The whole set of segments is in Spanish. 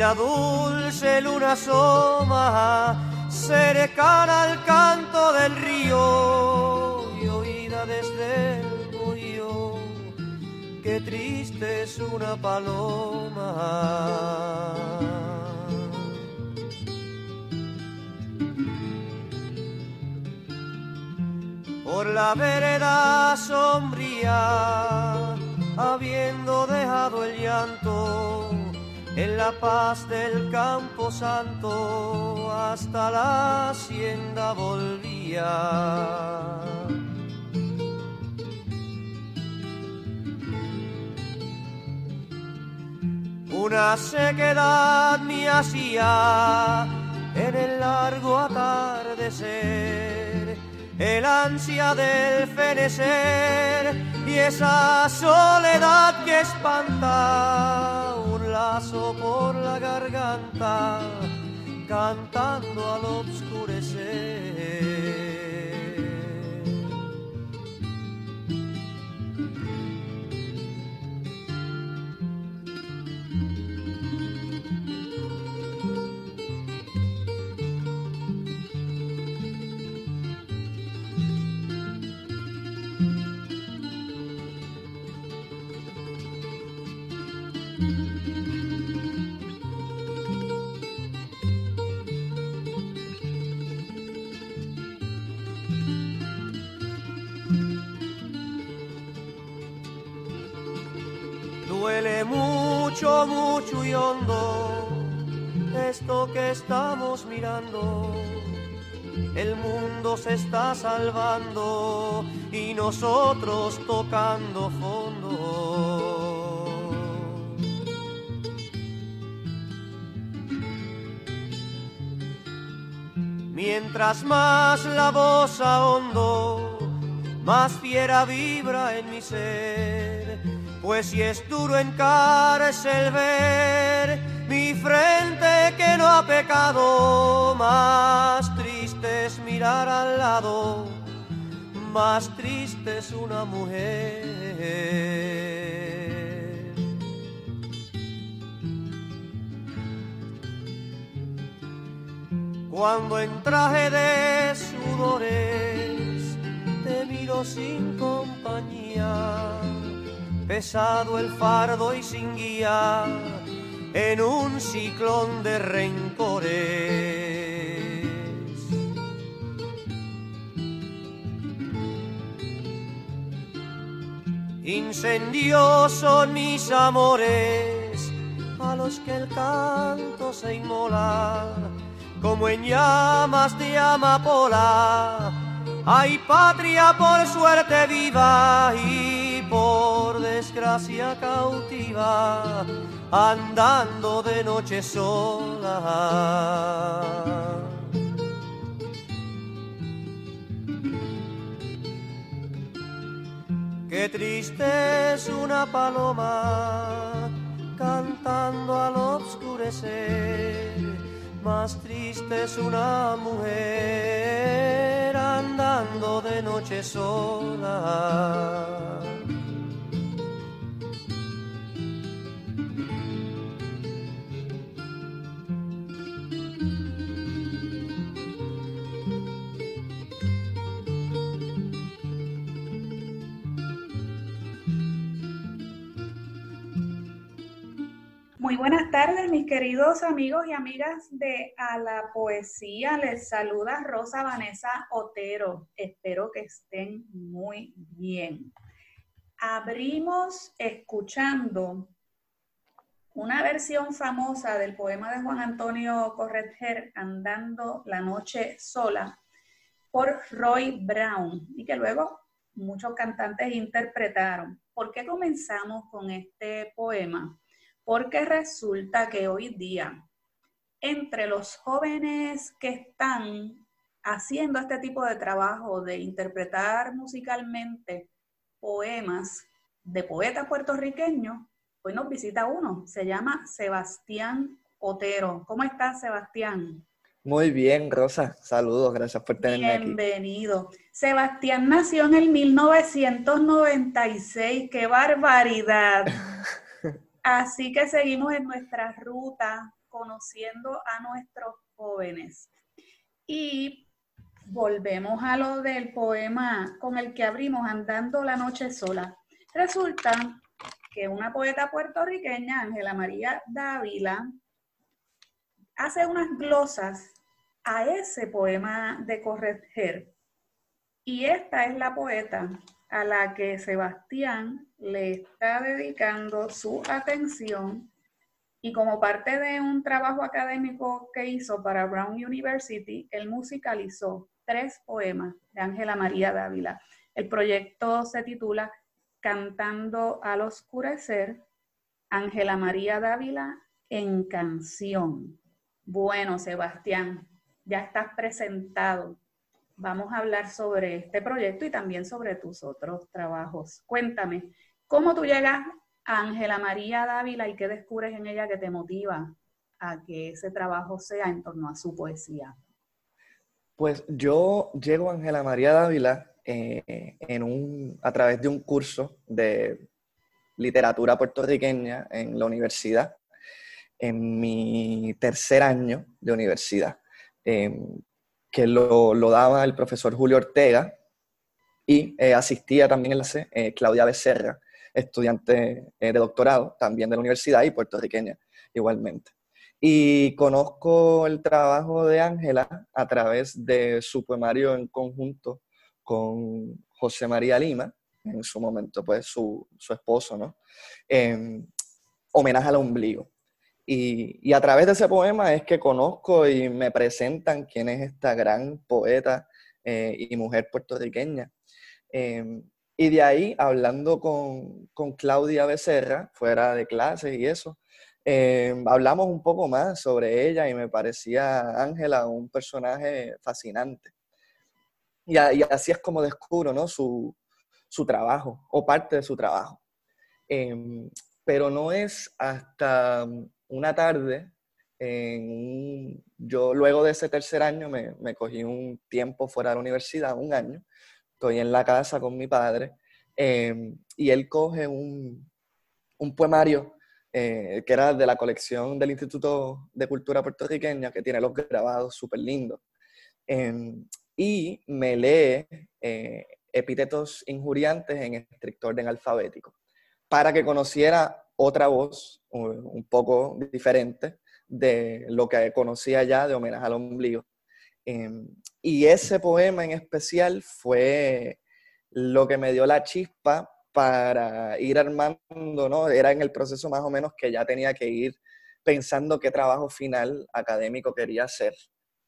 La dulce luna asoma cercana al canto del río y oída desde el bohío. Qué triste es una paloma. Por la vereda sombría habiendo dejado el llanto en la paz del campo santo hasta la hacienda volvía. Una sequedad me hacía en el largo atardecer, el ansia del fenecer y esa soledad que espanta lazo por la garganta cantando al obscurecer. Hondo esto que estamos mirando. El mundo se está salvando y nosotros tocando fondo. Mientras más la voz ahondo, más fiera vibra en mi ser pues si es duro en cárcel ver mi frente que no ha pecado, más triste es mirar al lado, más triste es una mujer. Cuando en traje de sudores te miro sin compañía pesado el fardo y sin guía en un ciclón de rencores. Incendios son mis amores a los que el canto se inmola como en llamas de amapola. Hay patria por suerte viva y por desgracia cautiva, andando de noche sola. Qué triste es una paloma cantando al obscurecer. Más triste es una mujer andando de noche sola. Muy buenas tardes, mis queridos amigos y amigas de A la Poesía. Les saluda Rosa Vanessa Otero. Espero que estén muy bien. Abrimos escuchando una versión famosa del poema de Juan Antonio Corretger, Andando la Noche Sola, por Roy Brown, y que luego muchos cantantes interpretaron. ¿Por qué comenzamos con este poema? Porque resulta que hoy día, entre los jóvenes que están haciendo este tipo de trabajo de interpretar musicalmente poemas de poetas puertorriqueños, hoy nos visita uno, se llama Sebastián Otero. ¿Cómo estás, Sebastián? Muy bien, Rosa. Saludos, gracias por tenerme aquí. Bienvenido. Sebastián nació en el 1996. ¡Qué barbaridad! Así que seguimos en nuestra ruta conociendo a nuestros jóvenes. Y volvemos a lo del poema con el que abrimos Andando la Noche Sola. Resulta que una poeta puertorriqueña, Ángela María Dávila, hace unas glosas a ese poema de Correger. Y esta es la poeta a la que Sebastián le está dedicando su atención y como parte de un trabajo académico que hizo para Brown University, él musicalizó tres poemas de Ángela María Dávila. El proyecto se titula Cantando al Oscurecer, Ángela María Dávila en canción. Bueno, Sebastián, ya estás presentado vamos a hablar sobre este proyecto y también sobre tus otros trabajos. Cuéntame, ¿cómo tú llegas a Ángela María Dávila y qué descubres en ella que te motiva a que ese trabajo sea en torno a su poesía? Pues yo llego a Ángela María Dávila eh, en un, a través de un curso de literatura puertorriqueña en la universidad, en mi tercer año de universidad. Em, que lo, daba el profesor Julio Ortega y eh, asistía también en la C, eh, Claudia Becerra, estudiante eh, de doctorado también de la universidad y puertorriqueña igualmente. Y conozco el trabajo de Ángela a través de su poemario en conjunto con José María Lima, en su momento, pues su, su esposo, ¿no? homenaje al ombligo. Y, a través de ese poema es que conozco y me presentan quién es esta gran poeta eh, y mujer puertorriqueña. Em, y de ahí, hablando con, con, Claudia Becerra, fuera de clases y eso, em, hablamos un poco más sobre ella y me parecía Ángela un personaje fascinante. Y, así es como descubro ¿no? su, su, trabajo o parte de su trabajo. Em, pero no es hasta una tarde, yo luego de ese tercer año me, cogí un tiempo fuera de la universidad, un año, estoy en la casa con mi padre, em, y él coge un, poemario eh, que era de la colección del Instituto de Cultura Puertorriqueña, que tiene los grabados súper lindos, em, y me lee eh, epítetos injuriantes en estricto orden alfabético, para que conociera otra voz un poco diferente de lo que conocía ya de homenaje al ombligo. Em, y ese poema en especial fue lo que me dio la chispa para ir armando, ¿no? Era en el proceso más o menos que ya tenía que ir pensando qué trabajo final académico quería hacer,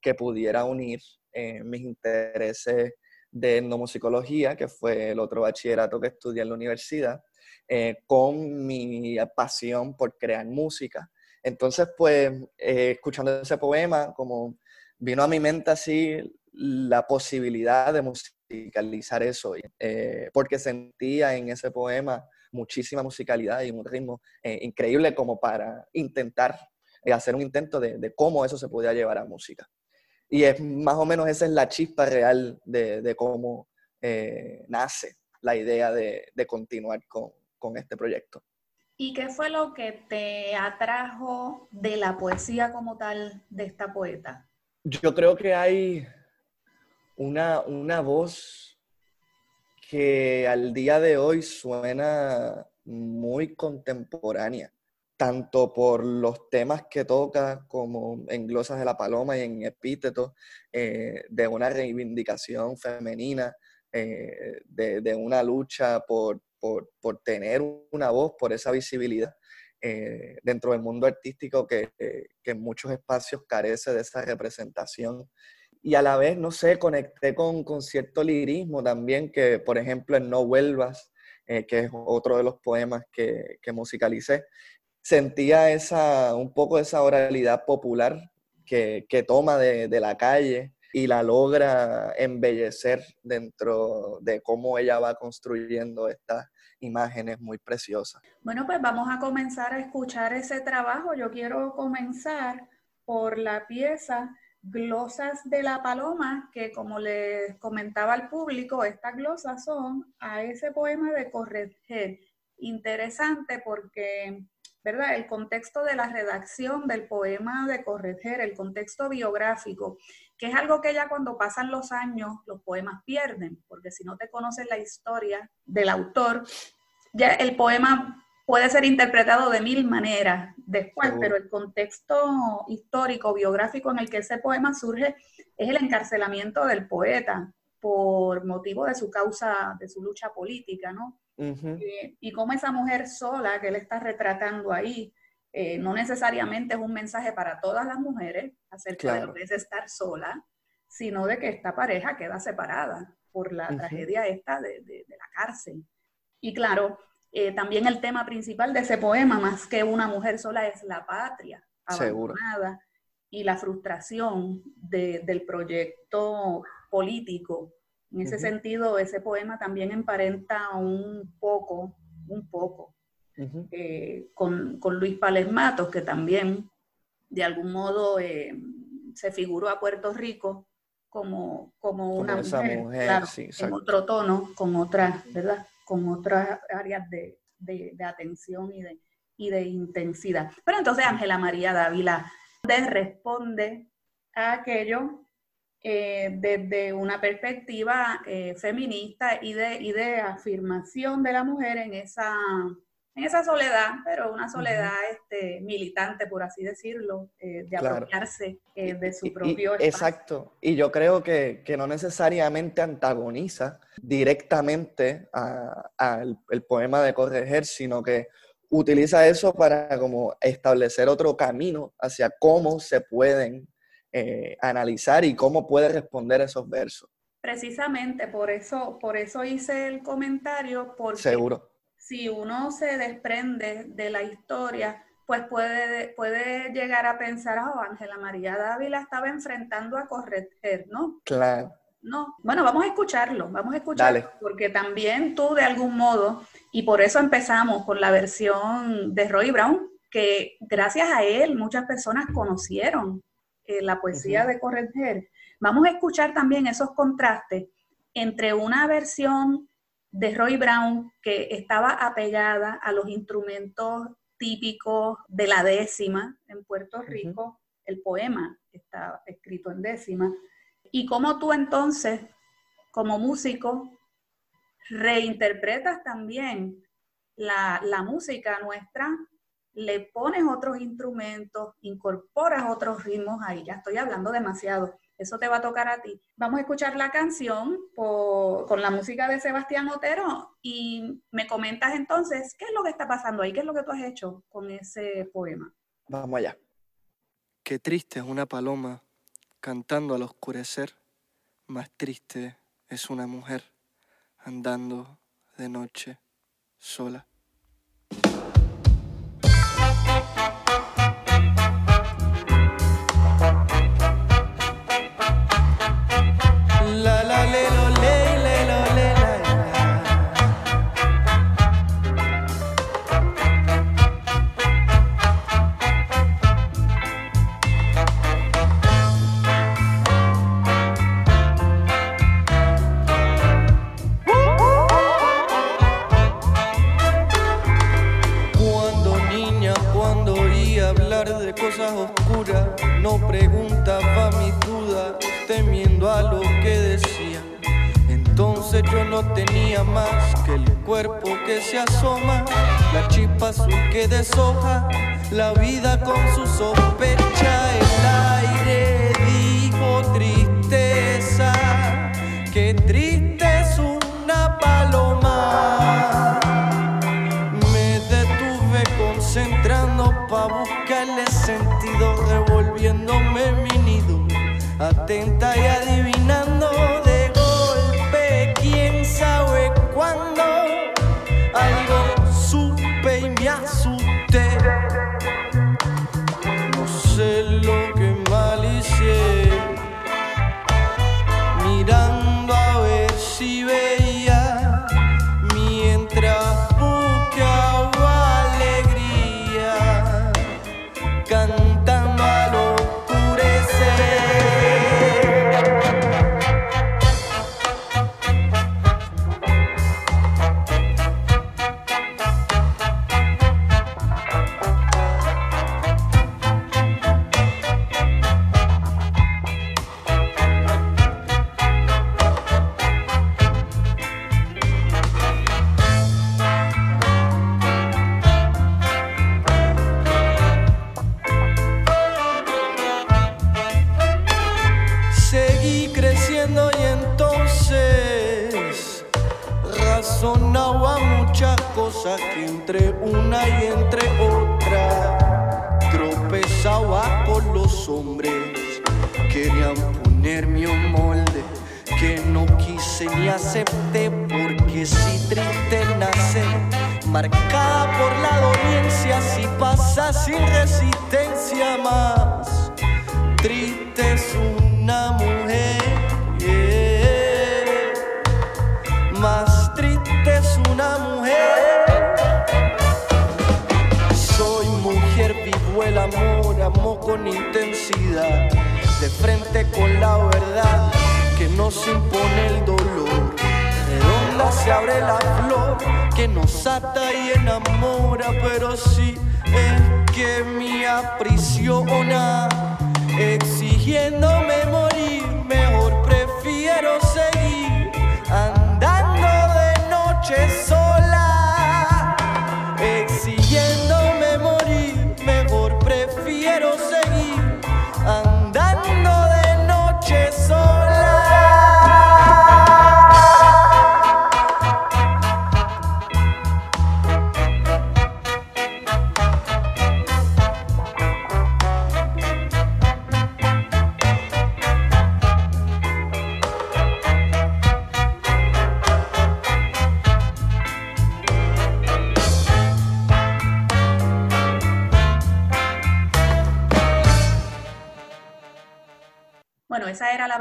que pudiera unir eh, mis intereses de etnomusicología, que fue el otro bachillerato que estudié en la universidad, eh, con mi pasión por crear música. Entonces, pues, eh, escuchando ese poema, como vino a mi mente así la posibilidad de musicalizar eso, eh, porque sentía en ese poema muchísima musicalidad y un ritmo eh, increíble como para intentar eh, hacer un intento de, cómo eso se podía llevar a música. Y es más o menos esa es la chispa real de, cómo eh, nace la idea de, continuar con, con este proyecto. ¿Y qué fue lo que te atrajo de la poesía como tal de esta poeta? Yo creo que hay una, una voz que al día de hoy suena muy contemporánea, tanto por los temas que toca como en Glosas de la Paloma y en Epítetos, eh, de una reivindicación femenina, eh, de, una lucha por, tener una voz, por esa visibilidad. Eh, dentro del mundo artístico que, que, en muchos espacios carece de esa representación y a la vez, no sé, conecté con, con cierto lirismo también, que por ejemplo en No Vuelvas, eh, que es otro de los poemas que, que, musicalicé, sentía esa, un poco esa oralidad popular que, que toma de, de, la calle y la logra embellecer dentro de cómo ella va construyendo estas imágenes muy preciosas. Bueno, pues vamos a comenzar a escuchar ese trabajo. Yo quiero comenzar por la pieza glosas de la paloma, que como les comentaba al público, estas glosas son a ese poema de Correger. Interesante porque, ¿verdad? El contexto de la redacción del poema de Correger, el contexto biográfico, que es algo que ya cuando pasan los años los poemas pierden, porque si no te conoces la historia del autor, ya el poema puede ser interpretado de mil maneras después, pero el contexto histórico, biográfico en el que ese poema surge es el encarcelamiento del poeta por motivo de su causa, de su lucha política, ¿no? Eh, y cómo esa mujer sola que él está retratando ahí, eh, no necesariamente es un mensaje para todas las mujeres acerca de lo que es estar sola, sino de que esta pareja queda separada por la tragedia esta de, de, de la cárcel. Y claro, eh, también el tema principal de ese poema, más que una mujer sola, es la patria abandonada y la frustración del proyecto político. En ese sentido, ese poema también emparenta un poco, un poco, eh, con, Luis Pales Matos, que también de algún modo eh, se figuró a Puerto Rico como, como una mujer, en otro tono, con otra, ¿verdad? con otras áreas de, atención y de, y de intensidad. Pero entonces Ángela María Dávila responde a aquello eh, desde una perspectiva eh, feminista y de, y de afirmación de la mujer en esa en esa soledad, pero una soledad este, militante, por así decirlo, eh, de apropiarse eh, de su propio espacio. Exacto. Y yo creo que, que no necesariamente antagoniza directamente al el poema de Correger, sino que utiliza eso para como establecer otro camino hacia cómo se pueden eh, analizar y cómo puede responder esos versos. Precisamente por eso, por eso hice el comentario, porque Seguro si uno se desprende de la historia, pues puede, puede llegar a pensar, oh, Ángela María Dávila estaba enfrentando a Correger, ¿no? Claro. No, bueno, vamos a escucharlo, vamos a escucharlo, porque también tú de algún modo, y por eso empezamos con la versión de Roy Brown, que gracias a él muchas personas conocieron eh, la poesía de Correger. Vamos a escuchar también esos contrastes entre una versión de Roy Brown que estaba apegada a los instrumentos típicos de la décima en Puerto Rico, el poema está escrito en décima, y cómo tú entonces, como músico, reinterpretas también la, la música nuestra, le pones otros instrumentos, incorporas otros ritmos ahí, ya estoy hablando demasiado, eso te va a tocar a ti. Vamos a escuchar la canción con la música de Sebastián Otero y me comentas entonces qué es lo que está pasando ahí, qué es lo que tú has hecho con ese poema. Vamos allá. Qué triste es una paloma cantando al oscurecer, más triste es una mujer andando de noche sola. No tenía más que el cuerpo que se asoma, la chispa azul que deshoja, la vida con su sospecha, el aire dijo tristeza, que triste es una paloma.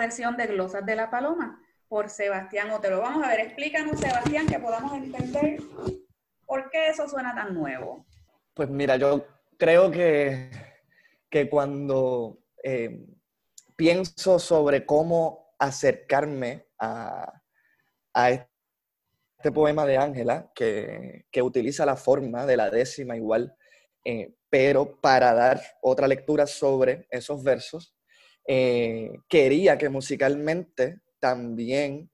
De Glosas de la Paloma por Sebastián Otero. Vamos a ver, explícanos, Sebastián, que podamos entender por qué eso suena tan nuevo. Pues mira, yo creo que, que cuando eh, pienso sobre cómo acercarme a, a este poema de Ángela, que, que, utiliza la forma de la décima igual, eh, pero para dar otra lectura sobre esos versos, eh, quería que musicalmente también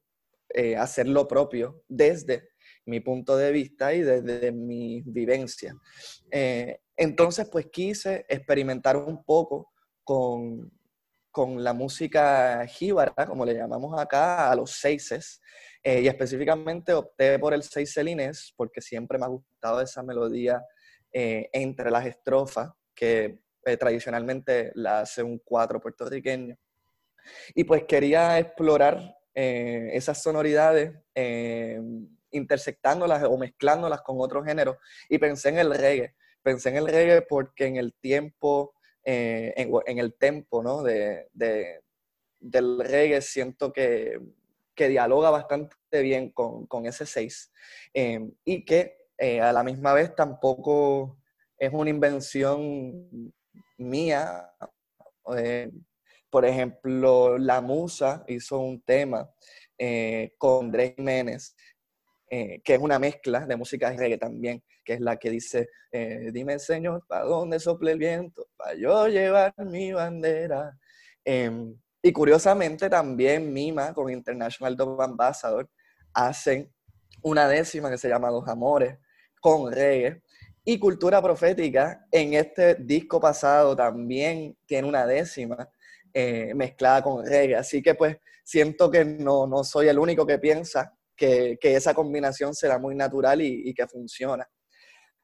eh, hacer lo propio desde mi punto de vista y desde mi vivencia. Eh, entonces, pues quise experimentar un poco con, con la música jíbara, como le llamamos acá, a los seises, y específicamente opté por el seis celines porque siempre me ha gustado esa melodía entre las estrofas, que eh, tradicionalmente la hace un cuatro puertorriqueño. Y pues quería explorar eh, esas sonoridades, eh, intersectándolas o mezclándolas con otros géneros. Y pensé en el reggae. Pensé en el reggae porque en el tiempo, en, el tempo ¿no? de, del reggae siento que, que, dialoga bastante bien con, con ese seis. y que a la misma vez tampoco es una invención mía. Eh, por ejemplo, La Musa hizo un tema eh, con Andrés Jiménez eh, que es una mezcla de música reggae también, que es la que dice, dime Señor, ¿para dónde sople el viento? Para yo llevar mi bandera. Em, y curiosamente también Mima con International Dove Ambassador hacen una décima que se llama Los Amores con reggae. Y Cultura Profética en este disco pasado también tiene una décima eh, mezclada con reggae. Así que pues siento que no, no soy el único que piensa que, esa combinación será muy natural y, que funciona.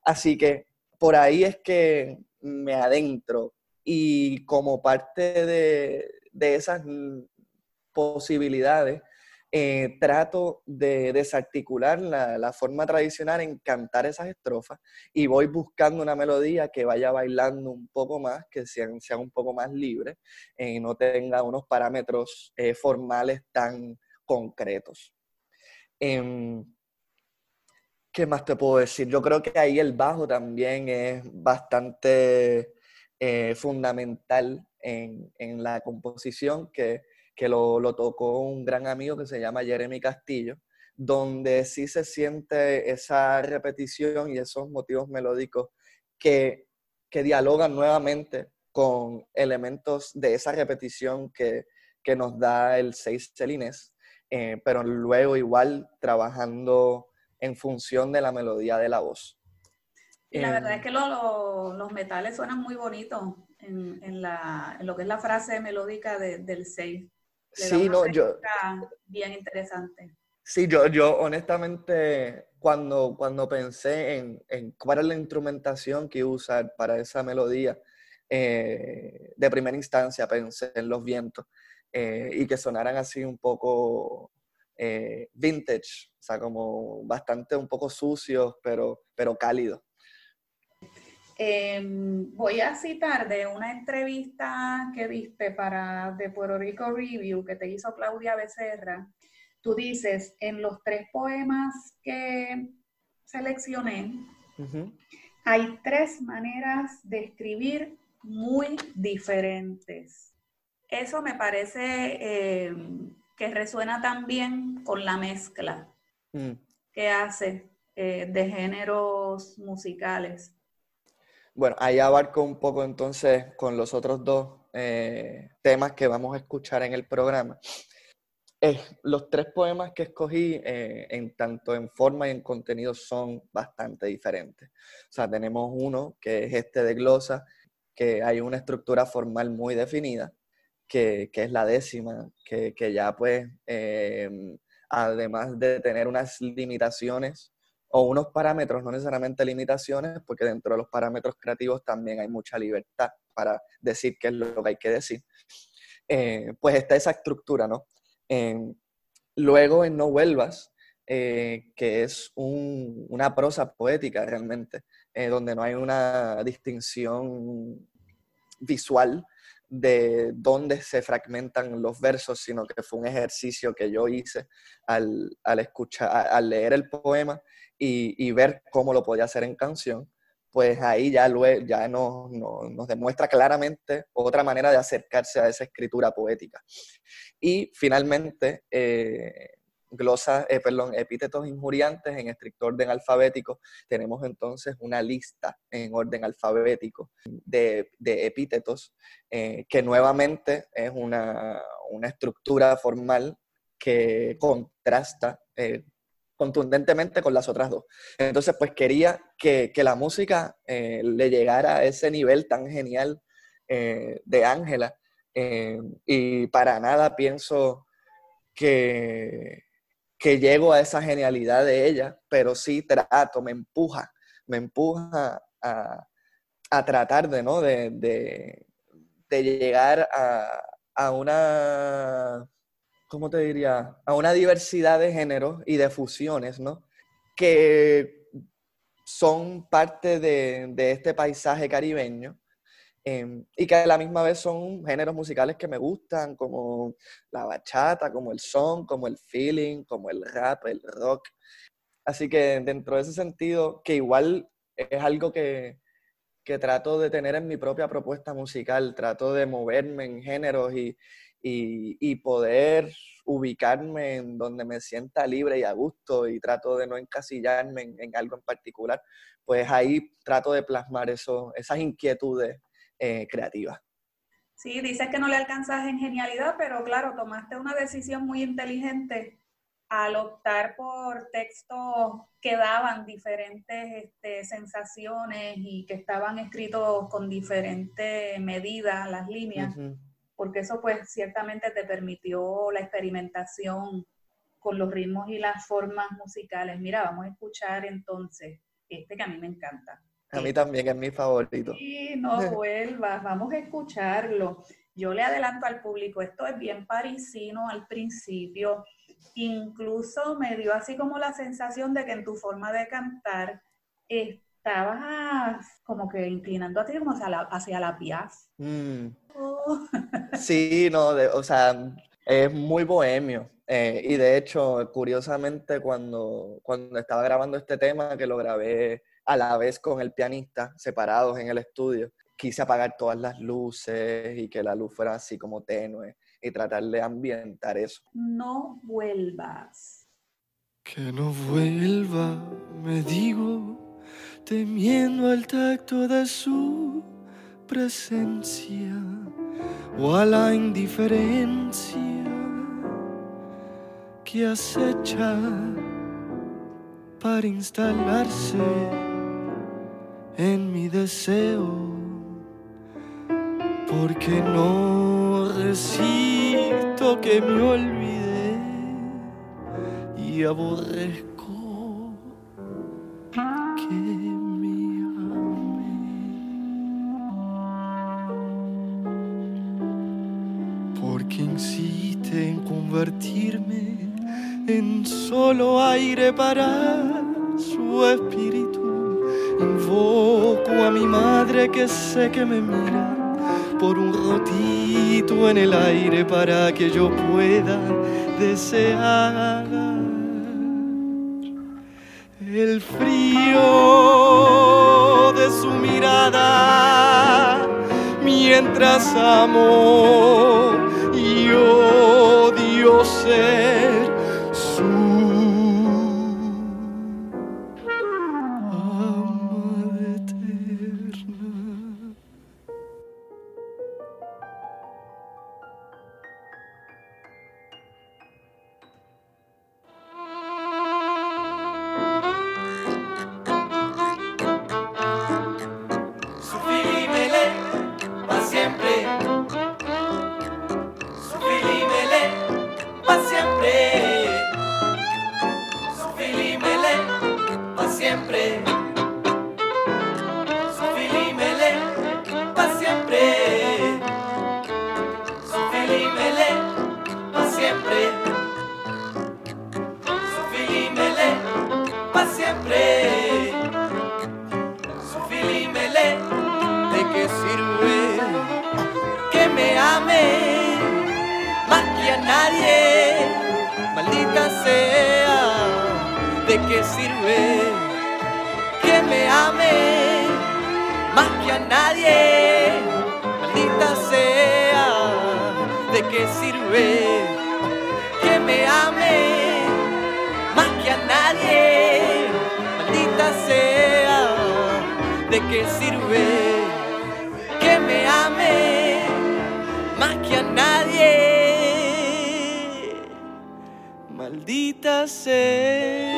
Así que por ahí es que me adentro y como parte de, esas posibilidades, eh, trato de desarticular la, forma tradicional en cantar esas estrofas y voy buscando una melodía que vaya bailando un poco más, que sean, sea un poco más libre y no tenga unos parámetros eh, formales tan concretos. Em, ¿Qué más te puedo decir? Yo creo que ahí el bajo también es bastante eh, fundamental en, la composición, que, lo, tocó un gran amigo que se llama Jeremy Castillo, donde sí se siente esa repetición y esos motivos melódicos que, dialogan nuevamente con elementos de esa repetición que, que nos da el seis celines eh, pero luego igual trabajando en función de la melodía de la voz. Y la verdad es que los metales suenan muy bonitos en, en, la, en, lo que es la frase melódica del 6. Sí, no, yo... Bien interesante. Sí, yo, yo honestamente cuando, cuando pensé en, en cuál es la instrumentación que iba a usar para esa melodía, eh, de primera instancia pensé en los vientos. Eh, y que sonaran así un poco eh, vintage, o sea, como bastante un poco sucios, pero, pero cálidos. Em, voy a citar de una entrevista que viste para The Puerto Rico Review que te hizo Claudia Becerra. Tú dices, en los tres poemas que seleccioné, hay tres maneras de escribir muy diferentes. Eso me parece eh, que resuena también con la mezcla mm. que hace eh, de géneros musicales. Bueno, ahí abarco un poco entonces con los otros dos eh, temas que vamos a escuchar en el programa. los tres poemas que escogí, en tanto en forma y en contenido, son bastante diferentes. O sea, tenemos uno que es este de glosa, que hay una estructura formal muy definida, que, es la décima, que, ya pues, em, además de tener unas limitaciones o unos parámetros, no necesariamente limitaciones, porque dentro de los parámetros creativos también hay mucha libertad para decir qué es lo que hay que decir, eh, pues está esa estructura, ¿no? Em, luego en No Vuelvas, eh, que es una prosa poética realmente, eh, donde no hay una distinción visual de dónde se fragmentan los versos, sino que fue un ejercicio que yo hice al, escuchar, al leer el poema y, ver cómo lo podía hacer en canción, pues ahí ya, ya nos, nos, demuestra claramente otra manera de acercarse a esa escritura poética. Y finalmente, eh, glosas, eh, perdón, epítetos injuriantes en estricto orden alfabético, tenemos entonces una lista en orden alfabético de, epítetos eh, que nuevamente es una, estructura formal que contrasta eh, contundentemente con las otras dos. Entonces, pues quería que, la música le llegara a ese nivel tan genial de Ángela y para nada pienso que, que llego a esa genialidad de ella, pero sí trato, me empuja, me empuja a, tratar de, ¿no? de, llegar a, una, ¿cómo te diría? A una diversidad de géneros y de fusiones, ¿no? Que son parte de, este paisaje caribeño Em, y que a la misma vez son géneros musicales que me gustan, como la bachata, como el son, como el feeling, como el rap, el rock. Así que dentro de ese sentido, que igual es algo que, que trato de tener en mi propia propuesta musical, trato de moverme en géneros y, y, poder ubicarme en donde me sienta libre y a gusto y trato de no encasillarme en, algo en particular, pues ahí trato de plasmar eso, esas inquietudes eh, creativas. Sí, dices que no le alcanzas en genialidad, pero claro, tomaste una decisión muy inteligente al optar por textos que daban diferentes este, sensaciones y que estaban escritos con diferentes medidas, las líneas, porque eso pues ciertamente te permitió la experimentación con los ritmos y las formas musicales. Mira, vamos a escuchar entonces este que a mí me encanta. A mí también es mi favorito. Sí, no vuelvas, vamos a escucharlo. Yo le adelanto al público, esto es bien parisino al principio, incluso me dio así como la sensación de que en tu forma de cantar estabas como que inclinando a ti como hacia la, hacia la Piaf. Mm. Oh. Sí, no, o sea, es muy bohemio. Eh, y de hecho, curiosamente, cuando, cuando estaba grabando este tema, que lo grabé a la vez con el pianista, separados en el estudio, quise apagar todas las luces y que la luz fuera así como tenue y tratar de ambientar eso. No vuelvas. Que no vuelva, me digo, temiendo al tacto de su presencia o a la indiferencia que acecha para instalarse en mi deseo, porque no resisto que me olvide y aborrezco convertirme en solo aire para su espíritu. Invoco a mi madre que sé que me mira por un rotito en el aire para que yo pueda desear el frío de su mirada mientras amo ser me ame más que a nadie, maldita sea, ¿de qué sirve que me ame más que a nadie, maldita sea, ¿de qué sirve que me ame más que a nadie, maldita sea, ¿de qué sirve? Y odio ser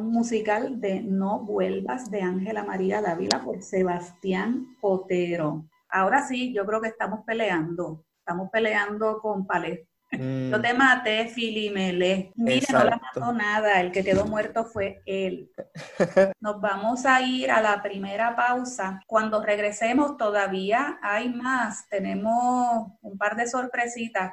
musical de No Vuelvas de Ángela María Dávila por Sebastián Otero. Ahora sí, yo creo que estamos peleando, estamos peleando con Palé. Mm. Yo te maté, Filimele. Mire, no la mató nada, el que quedó muerto fue él. Nos vamos a ir a la primera pausa. Cuando regresemos todavía hay más. Tenemos un par de sorpresitas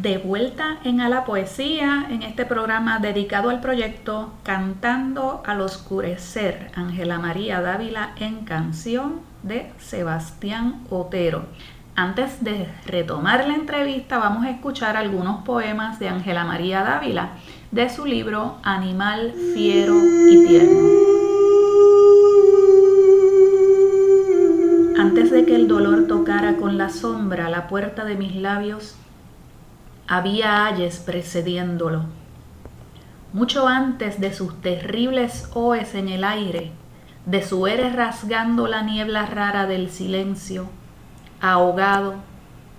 De vuelta en A la Poesía, en este programa dedicado al proyecto Cantando al Oscurecer, Ángela María Dávila en canción de Sebastián Otero. Antes de retomar la entrevista, vamos a escuchar algunos poemas de Ángela María Dávila de su libro Animal Fiero y Tierno. Antes de que el dolor tocara con la sombra la puerta de mis labios, había ayes precediéndolo. Mucho antes de sus terribles oes en el aire, de su eres rasgando la niebla rara del silencio, ahogado,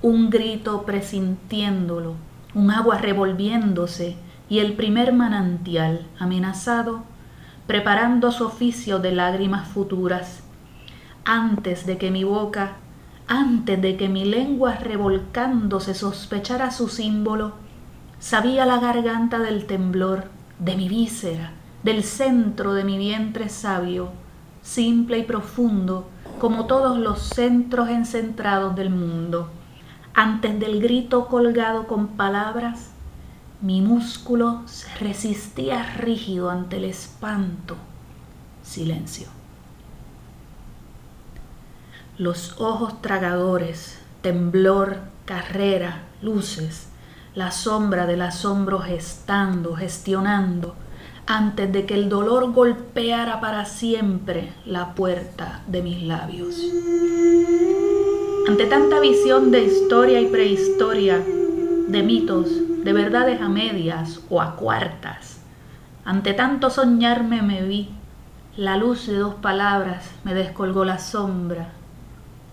un grito presintiéndolo, un agua revolviéndose y el primer manantial amenazado, preparando su oficio de lágrimas futuras, antes de que mi boca antes de que mi lengua revolcándose sospechara su símbolo, sabía la garganta del temblor, de mi víscera, del centro de mi vientre sabio, simple y profundo, como todos los centros encentrados del mundo. Antes del grito colgado con palabras, mi músculo se resistía rígido ante el espanto. Silencio los ojos tragadores, temblor, carrera, luces, la sombra del asombro gestando, gestionando, antes de que el dolor golpeara para siempre la puerta de mis labios. Ante tanta visión de historia y prehistoria, de mitos, de verdades a medias o a cuartas, ante tanto soñarme me vi, la luz de dos palabras me descolgó la sombra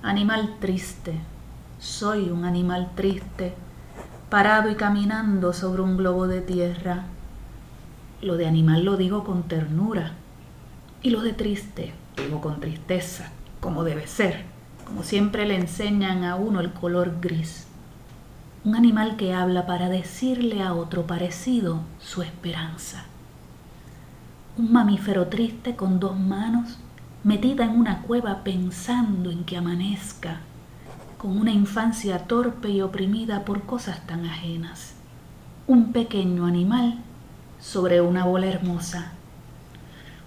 Animal triste, soy un animal triste, parado y caminando sobre un globo de tierra. Lo de animal lo digo con ternura y lo de triste digo con tristeza, como debe ser, como siempre le enseñan a uno el color gris. Un animal que habla para decirle a otro parecido su esperanza. Un mamífero triste con dos manos metida en una cueva pensando en que amanezca, con una infancia torpe y oprimida por cosas tan ajenas. Un pequeño animal sobre una bola hermosa.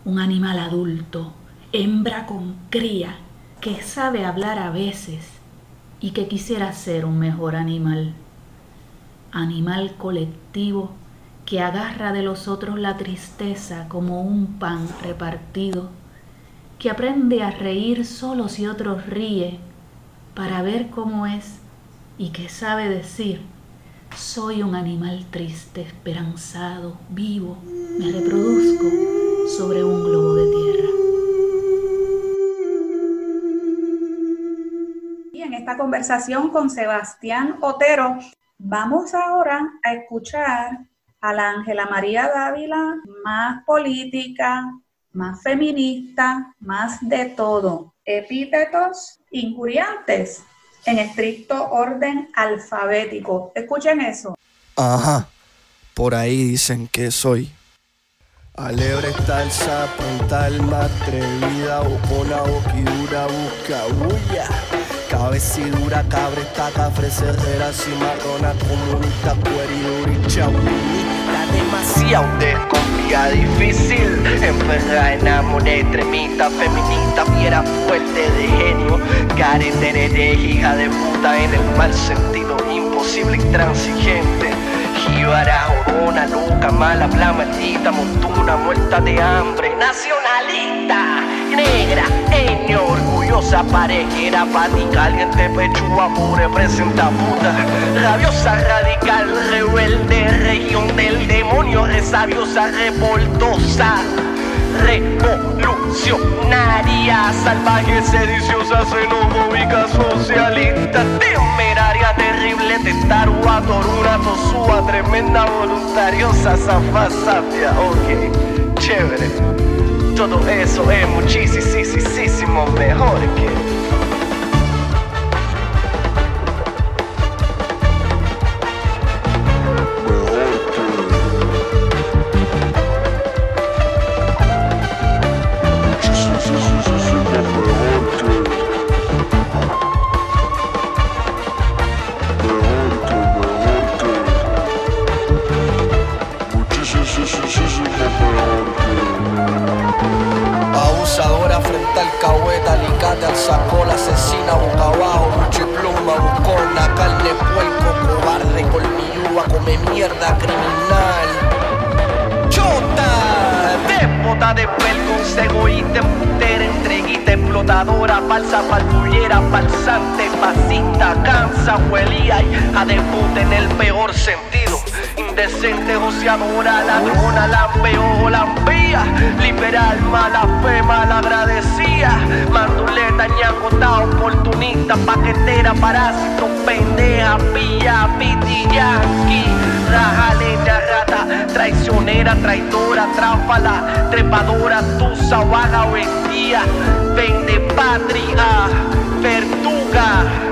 Un animal adulto, hembra con cría, que sabe hablar a veces y que quisiera ser un mejor animal. Animal colectivo que agarra de los otros la tristeza como un pan repartido que aprende a reír solo si otros ríe para ver cómo es y que sabe decir, soy un animal triste, esperanzado, vivo, me reproduzco sobre un globo de tierra. Y en esta conversación con Sebastián Otero, vamos ahora a escuchar a la Ángela María Dávila más política, más feminista, más de todo. Epítetos injuriantes en estricto orden alfabético. Escuchen eso. Ajá, por ahí dicen que soy. Alebre está el sapo, tal más atrevida, bocona, boquidura, busca bulla. Cabecidura, cabrestaca, fresedera, cimarrona, comunista, pueridura y chapinita, demasiado desconfía, difícil. Enferra, enamoré, tremita, feminista, fiera, fuerte de genio. Carente de hija de puta en el mal sentido, imposible, intransigente. Jíbara, jorona, loca, mala, bla, maldita, montura, muerta de hambre, nacionalista, negra, eño, orgullosa, parejera, pati, caliente, pechua, pure, presenta puta, rabiosa, radical, rebelde, región del demonio, resabiosa, revoltosa, revolucionaria, salvaje, sediciosa, xenofóbica, socialista, temeraria, terrible, testarua, toruna, tosúa, tremenda, voluntariosa, zafa, sabia, ok, chévere. Todo eso es muchísimo mejor que... falsa, falpullera, falsante, fascista, cansa, huelía, hija de puta en el peor sentido. Indecente, joseadora, ladrona, lambeo, lambía, liberal, mala fe, mal agradecida, manduleta, ñangota, oportunista, paquetera, parásito, pendeja, pilla, piti, yanqui, rata, traicionera, traidora, tráfala, trepadora, tusa, vaga, vestía, vende patria, vertuga,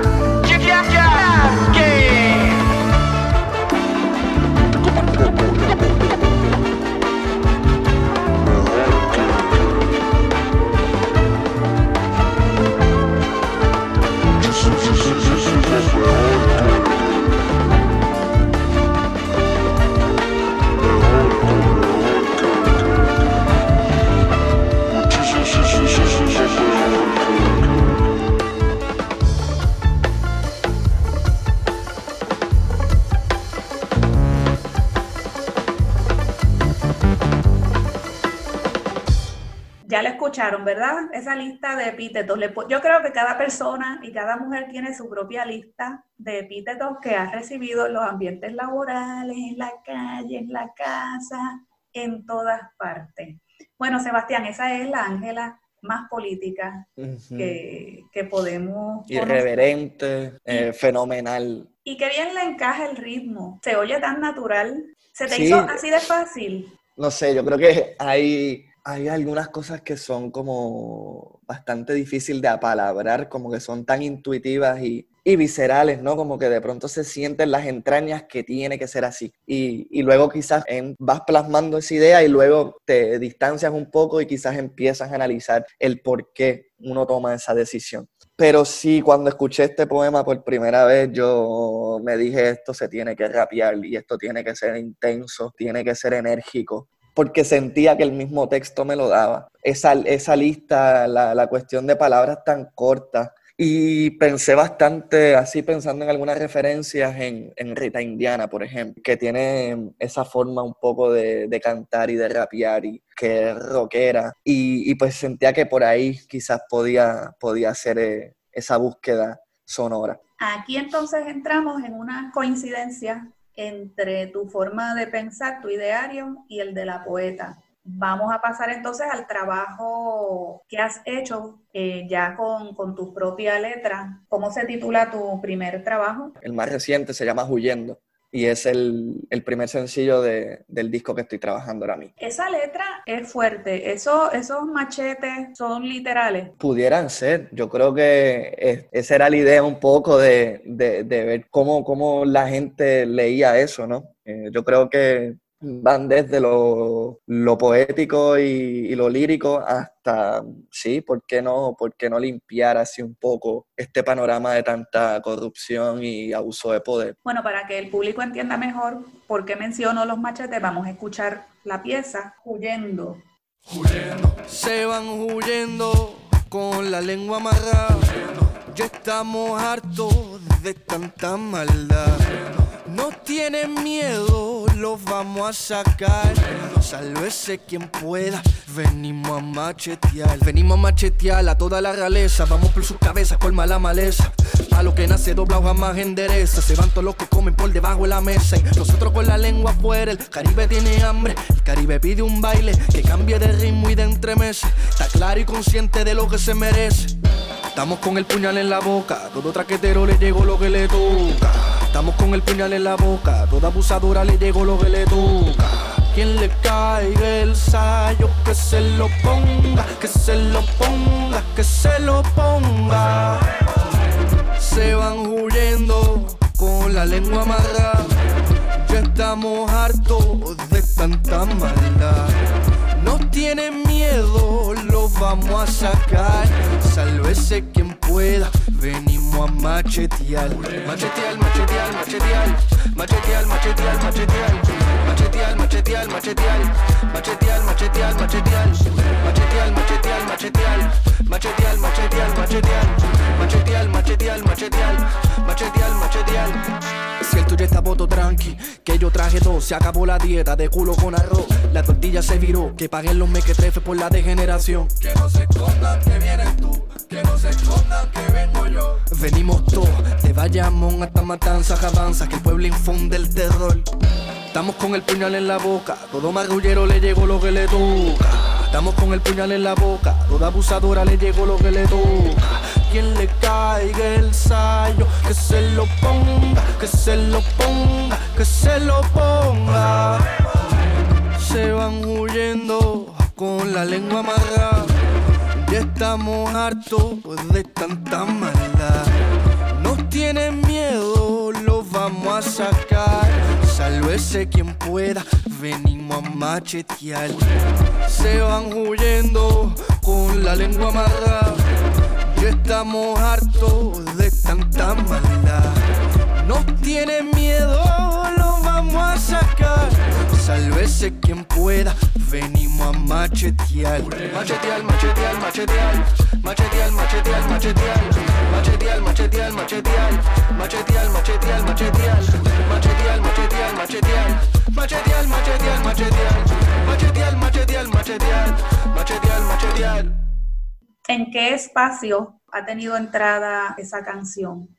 escucharon, ¿verdad? Esa lista de epítetos. Yo creo que cada persona y cada mujer tiene su propia lista de epítetos que ha recibido en los ambientes laborales, en la calle, en la casa, en todas partes. Bueno, Sebastián, esa es la Ángela más política que, podemos. Irreverente, eh, fenomenal. Y qué bien le encaja el ritmo. Se oye tan natural. ¿Se te hizo así de fácil? No sé, yo creo que hay hay algunas cosas que son como bastante difícil de apalabrar, como que son tan intuitivas y, viscerales, ¿no? Como que de pronto se sienten las entrañas que tiene que ser así. Y, luego quizás vas plasmando esa idea y luego te distancias un poco y quizás empiezas a analizar el por qué uno toma esa decisión. Pero sí, cuando escuché este poema por primera vez, yo me dije, esto se tiene que rapear y esto tiene que ser intenso, tiene que ser enérgico porque sentía que el mismo texto me lo daba. Esa, esa lista, la, la cuestión de palabras tan cortas. Y pensé bastante, así pensando en algunas referencias en, en, Rita Indiana, por ejemplo, que tiene esa forma un poco de, de cantar y de rapear y que es rockera. Y, y, pues sentía que por ahí quizás podía, podía hacer eh, esa búsqueda sonora. Aquí entonces entramos en una coincidencia entre tu forma de pensar, tu ideario y el de la poeta. Vamos a pasar entonces al trabajo que has hecho eh, ya con, con, tu propia letra. ¿Cómo se titula tu primer trabajo? El más reciente se llama Huyendo y es el, primer sencillo del disco que estoy trabajando ahora mismo. Esa letra es fuerte, Eso, esos machetes son literales. Pudieran ser, yo creo que esa era la idea un poco de, ver cómo, cómo, la gente leía eso, ¿no? Eh, yo creo que van desde lo, poético y, lo lírico hasta, sí, ¿por qué, no, ¿por qué no limpiar así un poco este panorama de tanta corrupción y abuso de poder? Bueno, para que el público entienda mejor por qué menciono los machetes, vamos a escuchar la pieza Huyendo. Huyendo. Se van huyendo con la lengua amarrada. Ya estamos hartos de tanta maldad. No tienen miedo, los vamos a sacar. Sálvese quien pueda, venimos a machetear. Venimos a machetear a toda la realeza. Vamos por sus cabezas, colma la maleza. A lo que nace dobla jamás endereza. Se van todos los que comen por debajo de la mesa. Y nosotros con la lengua afuera. El Caribe tiene hambre, el Caribe pide un baile que cambie de ritmo y de entremese. Está claro y consciente de lo que se merece. Estamos con el puñal en la boca, todo traquetero le llegó lo que le toca. Estamos con el puñal en la boca, toda abusadora le llegó lo que le toca. Quien le caiga el sayo, que se lo ponga, que se lo ponga, que se lo ponga. Se van huyendo con la lengua amarrada. Ya estamos hartos de tanta maldad. No tienen miedo, vamos a sacar. Sálvese quien pueda, venimos a machetear. Machetear, machetear, machetear. Machetear, machetear, machetear. Machetear, machetear, machetear. Machetear, machetear, machetear. Machetear, machetear, machetear. Machetear, machetear, machetear. machetear, machetear, machetear. Si el tuyo está voto tranqui, que yo traje dos, se acabó la dieta de culo con arroz. La tortilla se viró, que paguen los mequetrefes por la degeneración. Que no se escondan que vienes tú, que no se escondan que vengo yo. Venimos todos, de Bayamón hasta Matanzas, avanza, que el pueblo infunde el terror. Estamos con el puñal en la boca, todo marrullero le llegó lo que le toca. Estamos con el puñal en la boca, toda abusadora le llegó lo que le toca. Quien le caiga el sayo, que se lo ponga, que se lo ponga, que se lo ponga. Se van huyendo con la lengua amarrada. Ya estamos hartos de tanta maldad. Quien pueda, venimos a machetear. Se van huyendo con la lengua amarrada. Ya estamos hartos de tanta maldad. Nos tienen miedo, los vamos a sacar. Sálvese quien pueda, venimos a machetear. Machetear, machetear, machetear. Machetear, machetear, machetear. Machetear, machetear, machetear. Machetear, machetear, machetear. Machetear, machetear, machetear. Machetear, machetear, machetear. Machetear, machetear, machetear. Machetear, machetear. ¿En qué espacio ha tenido entrada esa canción?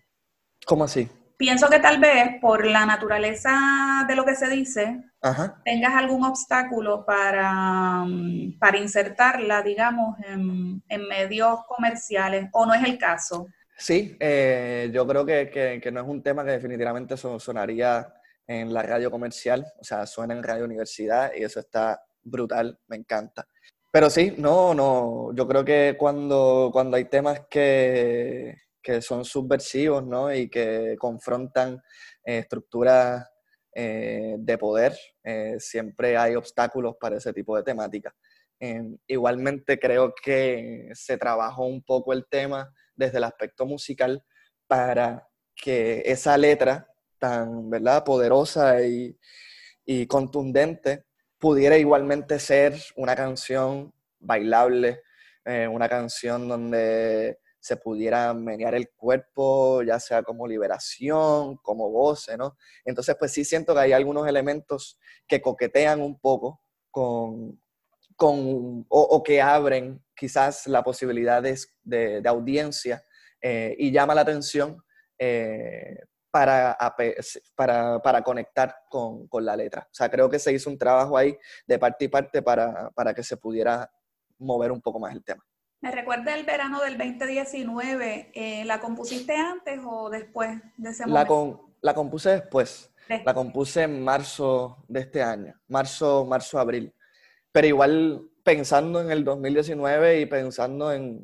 ¿Cómo así? Pienso que tal vez por la naturaleza de lo que se dice, Ajá. tengas algún obstáculo para, mm, para insertarla, digamos, en, en medios comerciales, o no es el caso. Sí, eh, yo creo que, que- que no es un tema que definitivamente so- sonaría en la radio comercial, o sea, suena en radio universidad y eso está brutal, me encanta. Pero sí, no, no, yo creo que cuando, cuando hay temas que, que son subversivos, ¿no? Y que confrontan eh, estructuras eh, de poder, eh, siempre hay obstáculos para ese tipo de temática. Eh, igualmente creo que se trabajó un poco el tema desde el aspecto musical para que esa letra tan ¿verdad? poderosa y, y contundente pudiera igualmente ser una canción bailable, eh, una canción donde se pudiera menear el cuerpo, ya sea como liberación, como goce, ¿no? Entonces, pues sí siento que hay algunos elementos que coquetean un poco con, con o, que abren quizás la posibilidad de, de- audiencia eh, y llama la atención eh, para, para, para conectar con, con la letra. O sea, creo que se hizo un trabajo ahí de parte y parte para, para que se pudiera mover un poco más el tema. Me recuerda el verano del 2019. eh, ¿La compusiste antes o después de ese La, momento? con- la compuse después, Después. la compuse en marzo de este año, marzo, marzo, abril. Pero igual pensando en el 2019 y pensando en,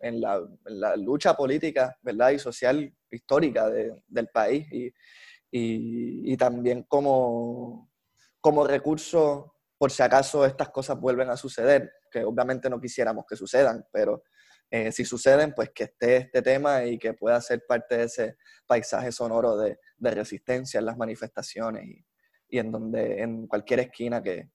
en la, en la lucha política, ¿verdad? Y social histórica de- del país y, y- y también como, como recurso por si acaso estas cosas vuelven a suceder, que obviamente no quisiéramos que sucedan, pero eh, si suceden, pues que esté este tema y que pueda ser parte de ese paisaje sonoro de, de resistencia en las manifestaciones y, y en, donde, en cualquier esquina que,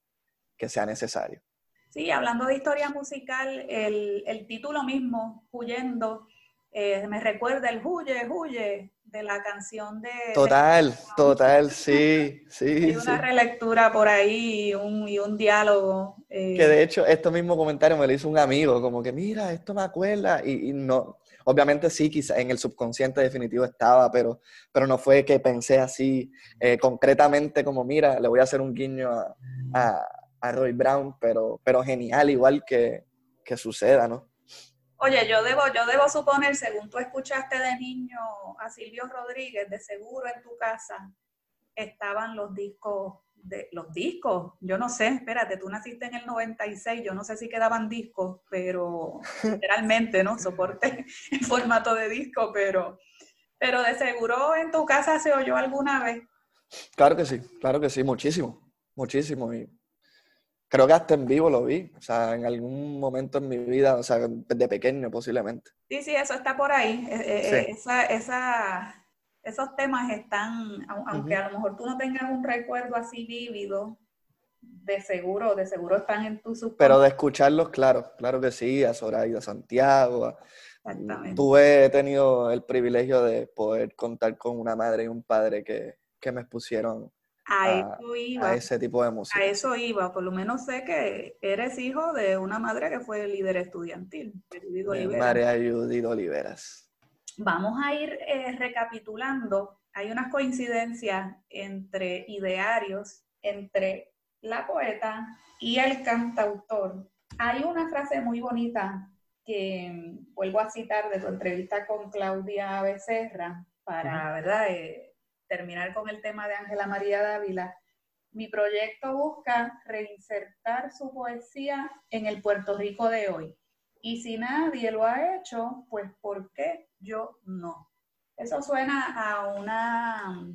que sea necesario. Sí, hablando de historia musical, el, el título mismo, Huyendo, eh, me recuerda el Huye, Huye, de la canción de... de- Total, total, sí, sí. Hay sí. una relectura por ahí y un, y un diálogo. eh, Que de hecho, este mismo comentario me lo hizo un amigo, como que mira, esto me acuerda, y, y no, obviamente sí, quizá en el subconsciente definitivo estaba, pero, pero no fue que pensé así eh, concretamente como, mira, le voy a hacer un guiño a, a- a Roy Brown, pero, pero genial igual que, que suceda, ¿no? Oye, yo debo, yo debo suponer, según tú escuchaste de niño a Silvio Rodríguez, de seguro en tu casa estaban los discos, de, los discos, yo no sé, espérate, tú naciste en el 96, yo no sé si quedaban discos, pero literalmente, ¿no? Soporte en formato de disco, pero, pero de seguro en tu casa se oyó alguna vez. Claro que sí, claro que sí, muchísimo, muchísimo. Y creo que hasta en vivo lo vi, o sea, en algún momento en mi vida, o sea, de pequeño posiblemente. Sí, sí, eso está por ahí. Eh, eh, Sí. eh, esa- esa- esos temas están, au- aunque Ujú. a lo mejor tú no tengas un recuerdo así vívido, de seguro, de seguro están en tu subconsciente. Pero de escucharlos, claro, claro que sí, a Zoraida Santiago, a, tuve, he tenido el privilegio de poder contar con una madre y un padre que, que me expusieron a, ese tipo de música. A eso iba, por lo menos sé que eres hijo de una madre que fue líder estudiantil, María Judith Oliveras. Vamos a ir eh, recapitulando. Hay unas coincidencias entre idearios, entre la poeta y el cantautor. Hay una frase muy bonita que vuelvo a citar de tu entrevista con Claudia Becerra para, ¿verdad? Eh, terminar con el tema de Ángela María Dávila, mi proyecto busca reinsertar su poesía en el Puerto Rico de hoy. Y si nadie lo ha hecho, pues ¿por qué yo no? Eso suena a una,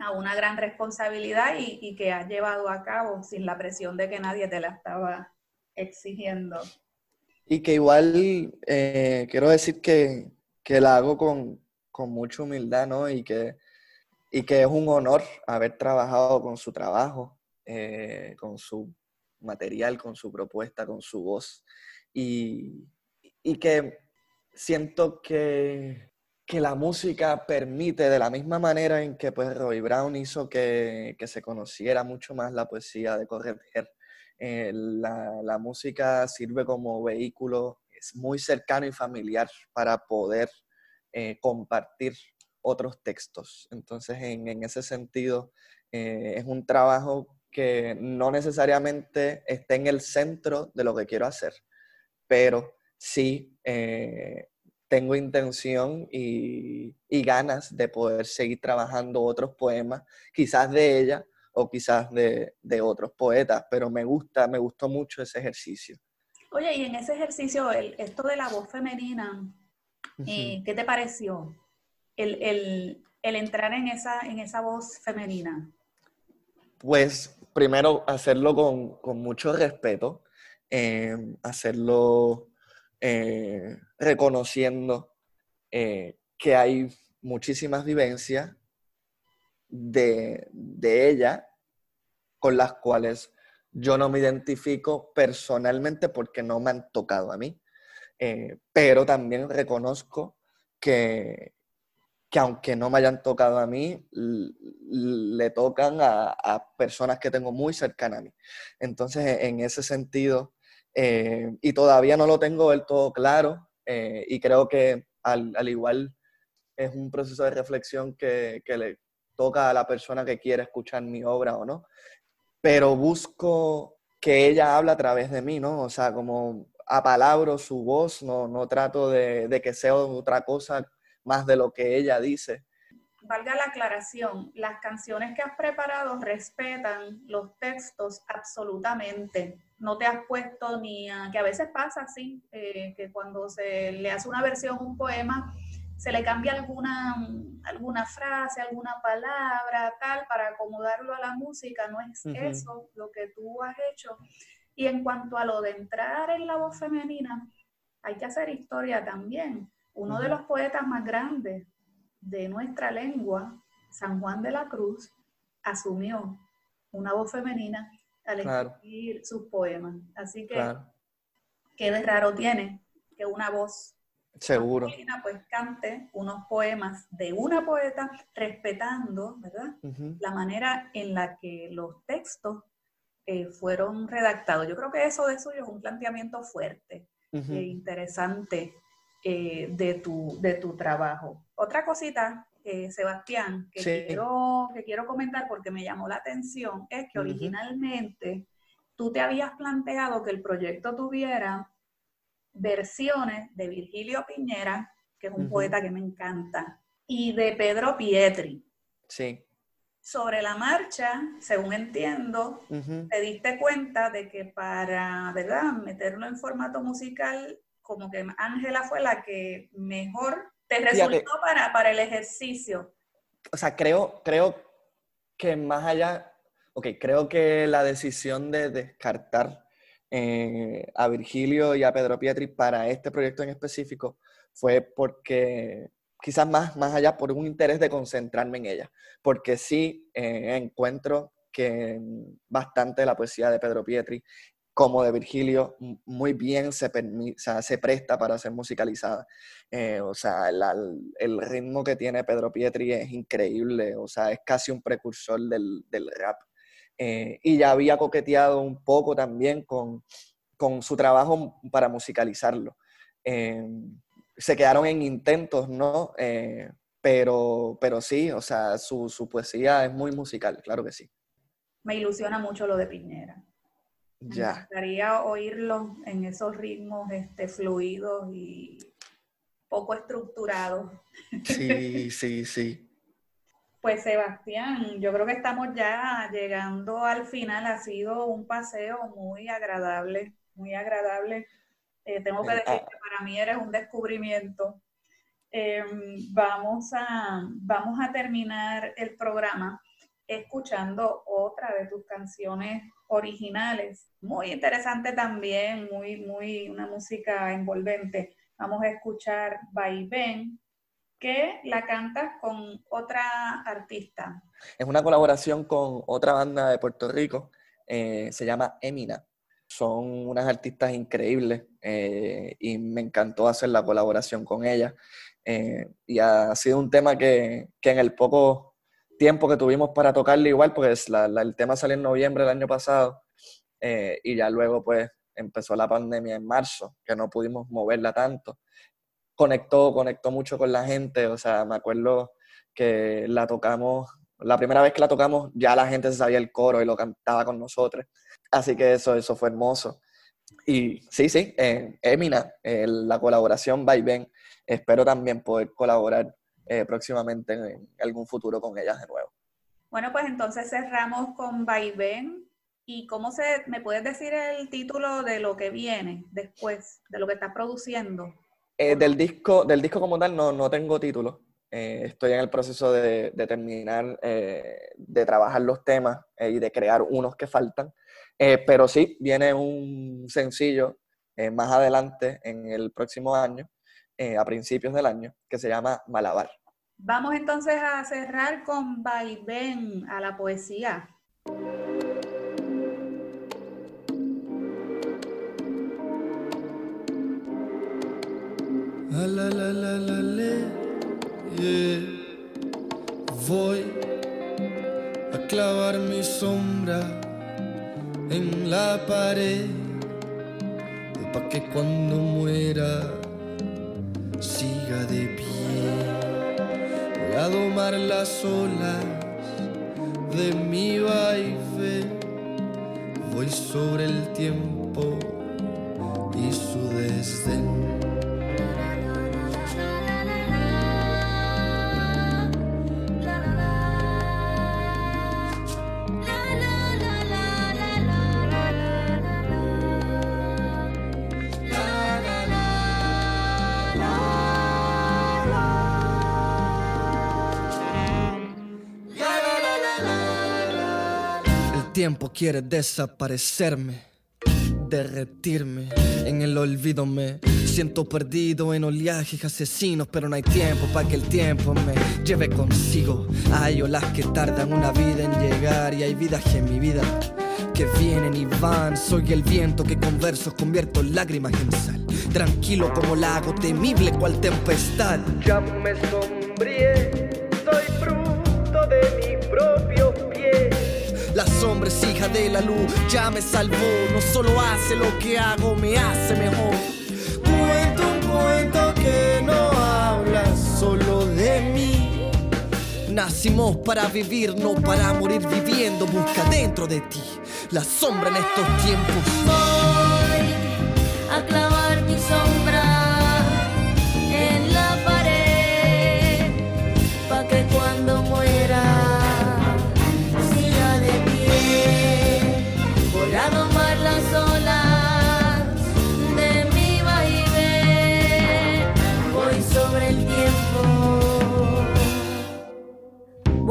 a una gran responsabilidad y, que has llevado a cabo sin la presión de que nadie te la estaba exigiendo. Y que igual eh, quiero decir que, que la hago con, con, mucha humildad, ¿no? Y que y que es un honor haber trabajado con su trabajo, eh, con su material, con su propuesta, con su voz. Y, que siento que, la música permite, de la misma manera en que pues, Roy Brown hizo que, se conociera mucho más la poesía de Correger, eh, la, música sirve como vehículo, es muy cercano y familiar para poder eh, compartir otros textos. Entonces, en, ese sentido, eh, es un trabajo que no necesariamente está en el centro de lo que quiero hacer, pero sí eh, tengo intención y, ganas de poder seguir trabajando otros poemas, quizás de ella o quizás de, otros poetas, pero me gusta, me gustó mucho ese ejercicio. Oye, y en ese ejercicio, el, esto de la voz femenina, eh, ¿qué te pareció? El, entrar en esa, en esa voz femenina? Pues primero hacerlo con, mucho respeto, em, hacerlo eh, reconociendo eh, que hay muchísimas vivencias de, ella con las cuales yo no me identifico personalmente porque no me han tocado a mí, eh, pero también reconozco que, que aunque no me hayan tocado a mí, le tocan a, personas que tengo muy cercanas a mí. Entonces, e, en ese sentido, eh, y todavía no lo tengo del todo claro, eh, y creo que al, igual es un proceso de reflexión que, le toca a la persona que quiere escuchar mi obra o no, pero busco que ella hable a través de mí, ¿no? O sea, como a palabras su voz, no, no trato de, de que sea otra cosa más de lo que ella dice. Valga la aclaración, las canciones que has preparado respetan los textos absolutamente. No te has puesto ni a, que a veces pasa así, eh, que cuando se le hace una versión, un poema, se le cambia alguna, alguna frase, alguna palabra, tal, para acomodarlo a la música. No es eso lo que tú has hecho. Y en cuanto a lo de entrar en la voz femenina, hay que hacer historia también. Uno de los poetas más grandes de nuestra lengua, San Juan de la Cruz, asumió una voz femenina al escribir sus poemas. Así que, qué de raro tiene que una voz Seguro. femenina pues cante unos poemas de una poeta respetando, ¿verdad? La manera en la que los textos eh, fueron redactados. Yo creo que eso de suyo es un planteamiento fuerte e interesante eh, de, tu, de tu trabajo. Otra cosita, eh, Sebastián, que, quiero, que quiero comentar porque me llamó la atención, es que originalmente tú te habías planteado que el proyecto tuviera versiones de Virgilio Piñera, que es un poeta que me encanta, y de Pedro Pietri. Sí. Sobre la marcha, según entiendo, te diste cuenta de que para, ¿verdad?, meterlo en formato musical como que Ángela fue la que mejor te resultó para, para el ejercicio. O sea, creo, creo que más allá, ok, creo que la decisión de descartar eh, a Virgilio y a Pedro Pietri para este proyecto en específico fue porque quizás más, más allá por un interés de concentrarme en ella, porque sí eh, encuentro que bastante la poesía de Pedro Pietri como de Virgilio, muy bien se, se presta para ser musicalizada. Eh, o sea, el, ritmo que tiene Pedro Pietri es increíble, o sea, es casi un precursor del, rap. Eh, y ya había coqueteado un poco también con, con su trabajo para musicalizarlo. Eh, se quedaron en intentos, ¿no? pero, pero sí, o sea, su, su poesía es muy musical, claro que sí. Me ilusiona mucho lo de Piñera. Ya. Me gustaría oírlo en esos ritmos este, fluidos y poco estructurados. Sí, sí, sí. Pues Sebastián, yo creo que estamos ya llegando al final. Ha sido un paseo muy agradable, muy agradable. Eh, tengo que decir que para mí eres un descubrimiento. Em, vamos, a, vamos a terminar el programa escuchando otra de tus canciones originales. Muy interesante también, muy, muy, una música envolvente. Vamos a escuchar Ben que la cantas con otra artista. Es una colaboración con otra banda de Puerto Rico, eh, se llama Emina. Son unas artistas increíbles eh, y me encantó hacer la colaboración con ellas. Eh, y ha sido un tema que, que en el poco tiempo que tuvimos para tocarle igual, pues el tema salió en noviembre del año pasado eh, y ya luego pues empezó la pandemia en marzo, que no pudimos moverla tanto. Conectó, conectó mucho con la gente, o sea, me acuerdo que la tocamos, la primera vez que la tocamos ya la gente se sabía el coro y lo cantaba con nosotros, así que eso, eso fue hermoso. Y sí, sí, eh, Emina, la colaboración by Ben, espero también poder colaborar eh, próximamente en, algún futuro con ellas de nuevo. Bueno, pues entonces cerramos con Vaivén. ¿Y cómo se, me puedes decir el título de lo que viene después, de lo que estás produciendo? Eh, del, disco, del disco como tal no, no tengo título. Eh, estoy en el proceso de, de terminar de trabajar los temas y de crear unos que faltan. pero sí, viene un sencillo más adelante en el próximo año a principios del año que se llama Malabar. Vamos entonces a cerrar con vaivén a la poesía. La, la, la, la, la, Voy a clavar mi sombra en la pared para que cuando muera siga de pie a domar las olas de mi vaivén. Voy sobre el tiempo y su desdén. Tiempo quiere desaparecerme, derretirme en el olvido me siento perdido en oleajes asesinos, pero no hay tiempo para que el tiempo me lleve consigo. Hay olas que tardan una vida en llegar y hay vidas en mi vida que vienen y van. Soy el viento que con versos convierto lágrimas en sal. Tranquilo como lago, temible cual tempestad. Ya me sombrié, hija de la luz, ya me salvó. No solo hace lo que hago, me hace mejor. Cuento un cuento que no habla solo de mí. Nacimos para vivir, no para morir viviendo. Busca dentro de ti la sombra en estos tiempos. Voy a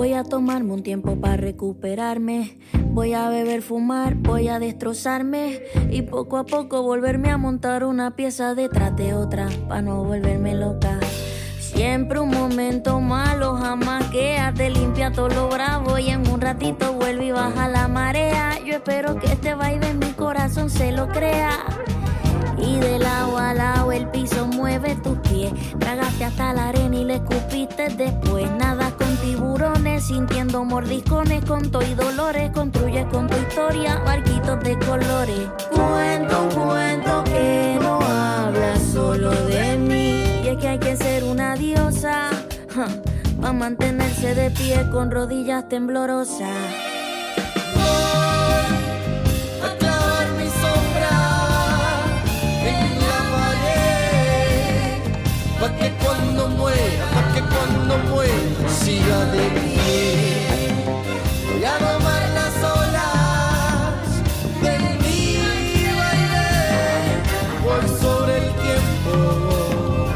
Voy a tomarme un tiempo para recuperarme. Voy a beber, fumar, voy a destrozarme. Y poco a poco volverme a montar una pieza detrás de otra. Para no volverme loca. Siempre un momento malo, jamás te limpia todo lo bravo. Y en un ratito vuelve y baja la marea. Yo espero que este baile en mi corazón se lo crea. Y del agua al agua el piso mueve tus pies. Tragaste hasta la arena y le escupiste después. Nada con tiburones, sintiendo mordiscones con to y dolores. Construyes con tu historia barquitos de colores. Cuento, cuento que no habla solo de mí. Y es que hay que ser una diosa. para mantenerse de pie con rodillas temblorosas. Voy a por sobre el tiempo.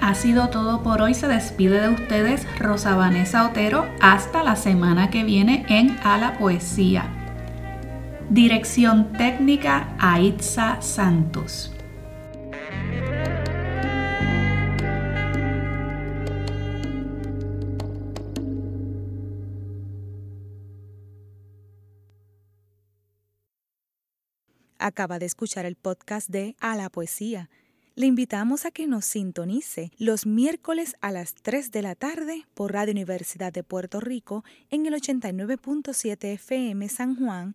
Ha sido todo por hoy. Se despide de ustedes Rosa Vanessa Otero. Hasta la semana que viene en A la Poesía. Dirección técnica Aitza Santos. Acaba de escuchar el podcast de A la Poesía le invitamos a que nos sintonice los miércoles a las 3 de la tarde por Radio Universidad de Puerto Rico en el 89.7 FM San Juan